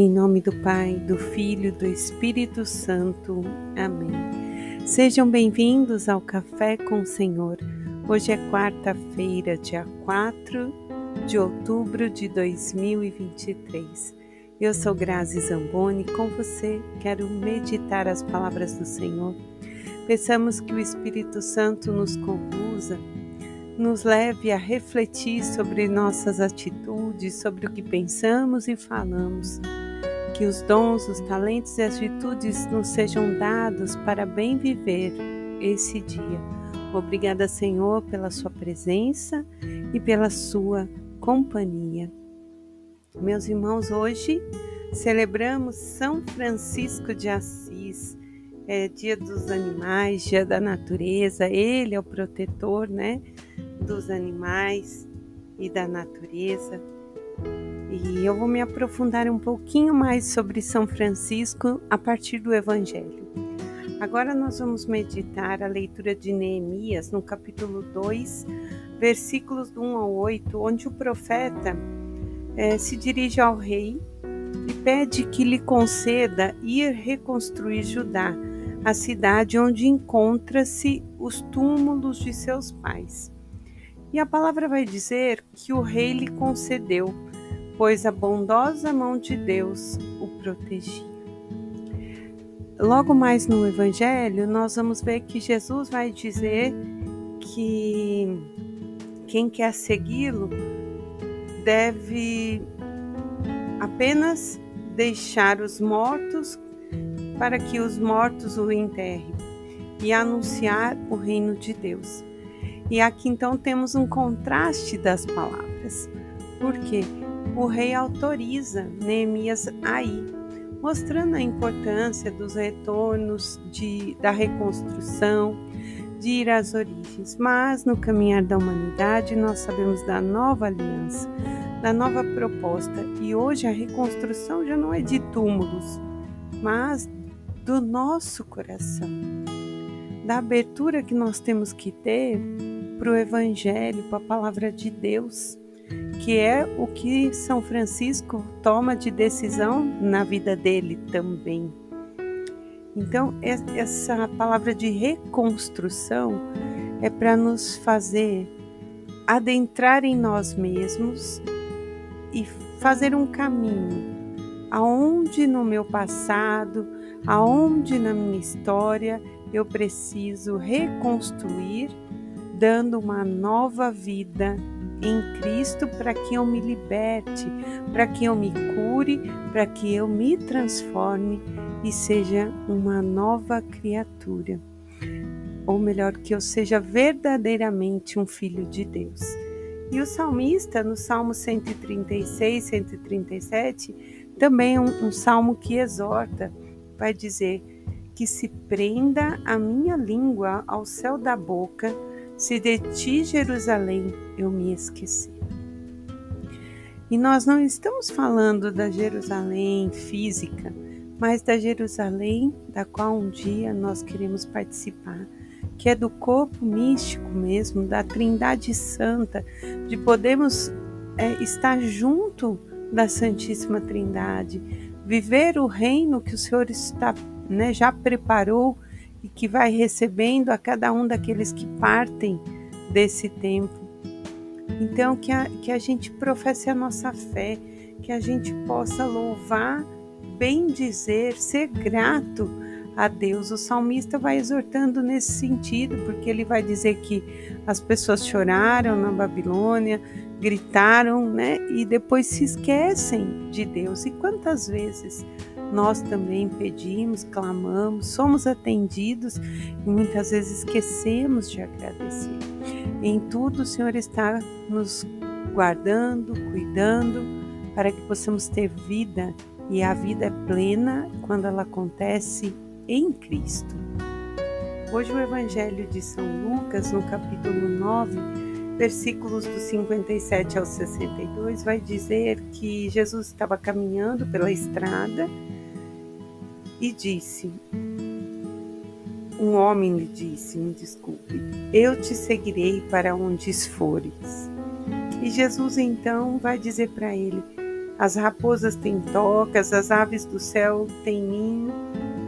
Em nome do Pai, do Filho do Espírito Santo. Amém. Sejam bem-vindos ao Café com o Senhor. Hoje é quarta-feira, dia 4 de outubro de 2023. Eu sou Grazi Zamboni, com você quero meditar as palavras do Senhor. Peçamos que o Espírito Santo nos conduza nos leve a refletir sobre nossas atitudes, sobre o que pensamos e falamos. Que os dons, os talentos e as virtudes nos sejam dados para bem viver esse dia. Obrigada, Senhor, pela Sua presença e pela Sua companhia. Meus irmãos, hoje celebramos São Francisco de Assis. É dia dos animais, dia da natureza, ele é o protetor, né? dos animais e da natureza. E eu vou me aprofundar um pouquinho mais sobre São Francisco a partir do Evangelho. Agora nós vamos meditar a leitura de Neemias no capítulo 2, versículos do 1 ao 8, onde o profeta é, se dirige ao rei e pede que lhe conceda ir reconstruir Judá, a cidade onde encontra-se os túmulos de seus pais. E a palavra vai dizer que o rei lhe concedeu, pois a bondosa mão de Deus o protegia. Logo mais no Evangelho, nós vamos ver que Jesus vai dizer que quem quer segui-lo deve apenas deixar os mortos para que os mortos o enterrem e anunciar o reino de Deus. E aqui então temos um contraste das palavras, porque o rei autoriza Neemias a ir, mostrando a importância dos retornos de, da reconstrução, de ir às origens. Mas no caminhar da humanidade, nós sabemos da nova aliança, da nova proposta, e hoje a reconstrução já não é de túmulos, mas do nosso coração, da abertura que nós temos que ter para o Evangelho, para a palavra de Deus, que é o que São Francisco toma de decisão na vida dele também. Então, essa palavra de reconstrução é para nos fazer adentrar em nós mesmos e fazer um caminho aonde no meu passado, aonde na minha história eu preciso reconstruir dando uma nova vida em Cristo para que eu me liberte, para que eu me cure, para que eu me transforme e seja uma nova criatura. Ou melhor, que eu seja verdadeiramente um filho de Deus. E o salmista, no Salmo 136, 137, também é um, um salmo que exorta, vai dizer que se prenda a minha língua ao céu da boca se de ti, Jerusalém, eu me esqueci. E nós não estamos falando da Jerusalém física, mas da Jerusalém da qual um dia nós queremos participar, que é do corpo místico mesmo, da Trindade Santa, de podermos é, estar junto da Santíssima Trindade, viver o reino que o Senhor está, né, já preparou e que vai recebendo a cada um daqueles que partem desse tempo. Então, que a, que a gente professe a nossa fé, que a gente possa louvar, bem dizer, ser grato a Deus. O salmista vai exortando nesse sentido, porque ele vai dizer que as pessoas choraram na Babilônia, gritaram, né? E depois se esquecem de Deus. E quantas vezes nós também pedimos, clamamos, somos atendidos e muitas vezes esquecemos de agradecer. Em tudo o Senhor está nos guardando, cuidando, para que possamos ter vida e a vida é plena quando ela acontece em Cristo. Hoje o Evangelho de São Lucas, no capítulo 9, versículos do 57 ao 62, vai dizer que Jesus estava caminhando pela estrada e disse: Um homem lhe disse: Me desculpe, eu te seguirei para onde fores. E Jesus então vai dizer para ele: As raposas têm tocas, as aves do céu têm ninho,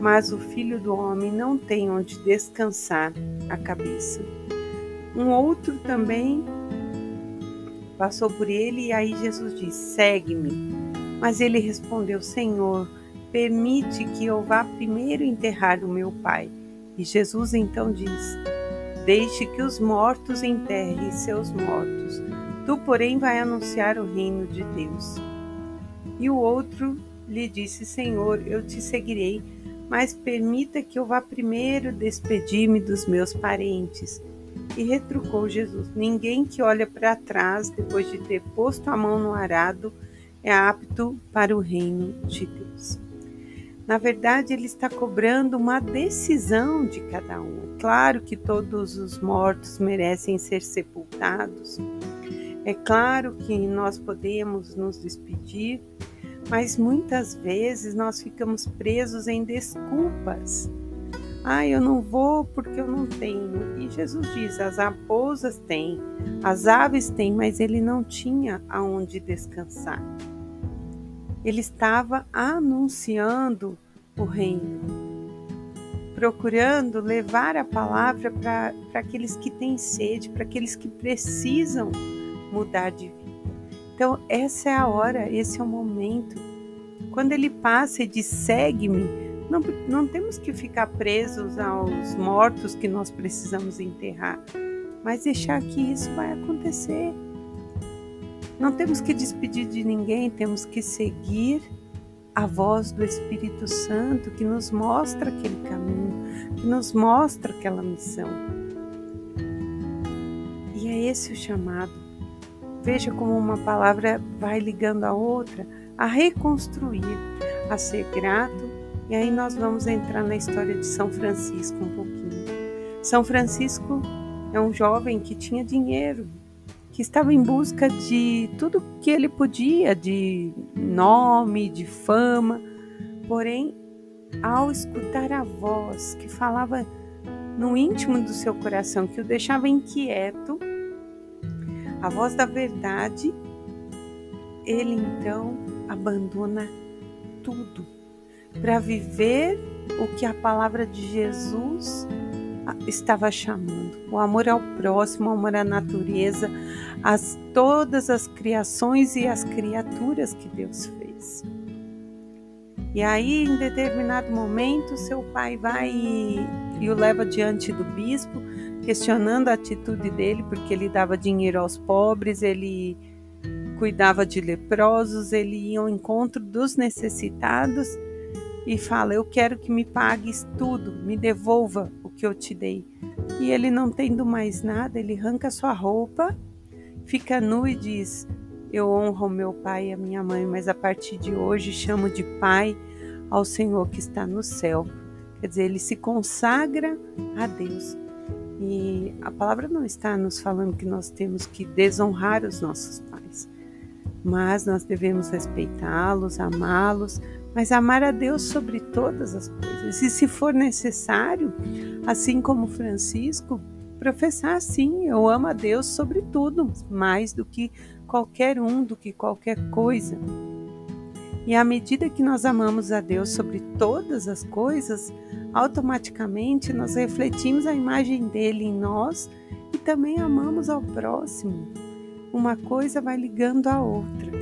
mas o filho do homem não tem onde descansar a cabeça. Um outro também passou por ele e aí Jesus disse: Segue-me. Mas ele respondeu: Senhor, permite que eu vá primeiro enterrar o meu pai. E Jesus então diz: Deixe que os mortos enterrem seus mortos. Tu, porém, vai anunciar o reino de Deus. E o outro lhe disse: Senhor, eu te seguirei, mas permita que eu vá primeiro despedir-me dos meus parentes. E retrucou Jesus: Ninguém que olha para trás depois de ter posto a mão no arado é apto para o reino de Deus. Na verdade, ele está cobrando uma decisão de cada um. É claro que todos os mortos merecem ser sepultados. É claro que nós podemos nos despedir, mas muitas vezes nós ficamos presos em desculpas. Ah, eu não vou porque eu não tenho. E Jesus diz: as raposas têm, as aves têm, mas ele não tinha aonde descansar. Ele estava anunciando o reino, procurando levar a palavra para aqueles que têm sede, para aqueles que precisam mudar de vida. Então, essa é a hora, esse é o momento. Quando ele passa e diz: segue-me, não, não temos que ficar presos aos mortos que nós precisamos enterrar, mas deixar que isso vai acontecer. Não temos que despedir de ninguém, temos que seguir a voz do Espírito Santo que nos mostra aquele caminho, que nos mostra aquela missão. E é esse o chamado. Veja como uma palavra vai ligando a outra, a reconstruir, a ser grato, e aí nós vamos entrar na história de São Francisco um pouquinho. São Francisco é um jovem que tinha dinheiro, que estava em busca de tudo que ele podia, de nome, de fama. Porém, ao escutar a voz que falava no íntimo do seu coração, que o deixava inquieto, a voz da verdade, ele então abandona tudo para viver o que a palavra de Jesus estava chamando. O amor ao próximo, o amor à natureza, as todas as criações e as criaturas que Deus fez. E aí, em determinado momento, seu pai vai e, e o leva diante do bispo, questionando a atitude dele, porque ele dava dinheiro aos pobres, ele cuidava de leprosos, ele ia ao encontro dos necessitados e fala: Eu quero que me pagues tudo, me devolva o que eu te dei. E ele, não tendo mais nada, ele arranca sua roupa, fica nu e diz: Eu honro meu pai e a minha mãe, mas a partir de hoje chamo de pai ao Senhor que está no céu. Quer dizer, ele se consagra a Deus. E a palavra não está nos falando que nós temos que desonrar os nossos pais, mas nós devemos respeitá-los, amá-los, mas amar a Deus sobre todas as coisas. E se for necessário, assim como Francisco, professar sim, eu amo a Deus sobre tudo, mais do que qualquer um, do que qualquer coisa. E à medida que nós amamos a Deus sobre todas as coisas, automaticamente nós refletimos a imagem dele em nós e também amamos ao próximo. Uma coisa vai ligando a outra.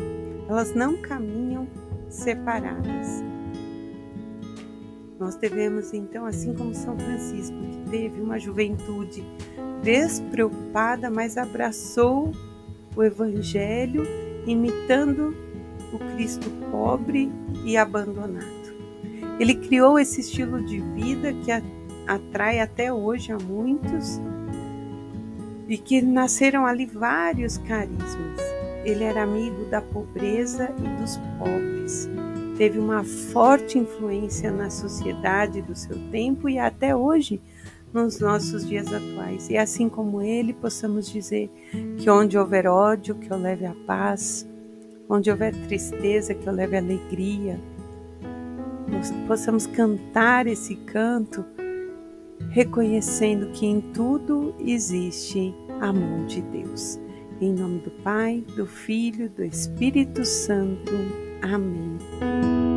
Elas não caminham separadas. Nós devemos então, assim como São Francisco, que teve uma juventude despreocupada, mas abraçou o Evangelho, imitando o Cristo pobre e abandonado. Ele criou esse estilo de vida que atrai até hoje a muitos e que nasceram ali vários carismas. Ele era amigo da pobreza e dos pobres. Teve uma forte influência na sociedade do seu tempo e até hoje nos nossos dias atuais. E assim como ele, possamos dizer que onde houver ódio, que eu leve a paz, onde houver tristeza, que eu leve alegria. Possamos cantar esse canto reconhecendo que em tudo existe a mão de Deus Em nome do Pai, do Filho, do Espírito Santo. Amém.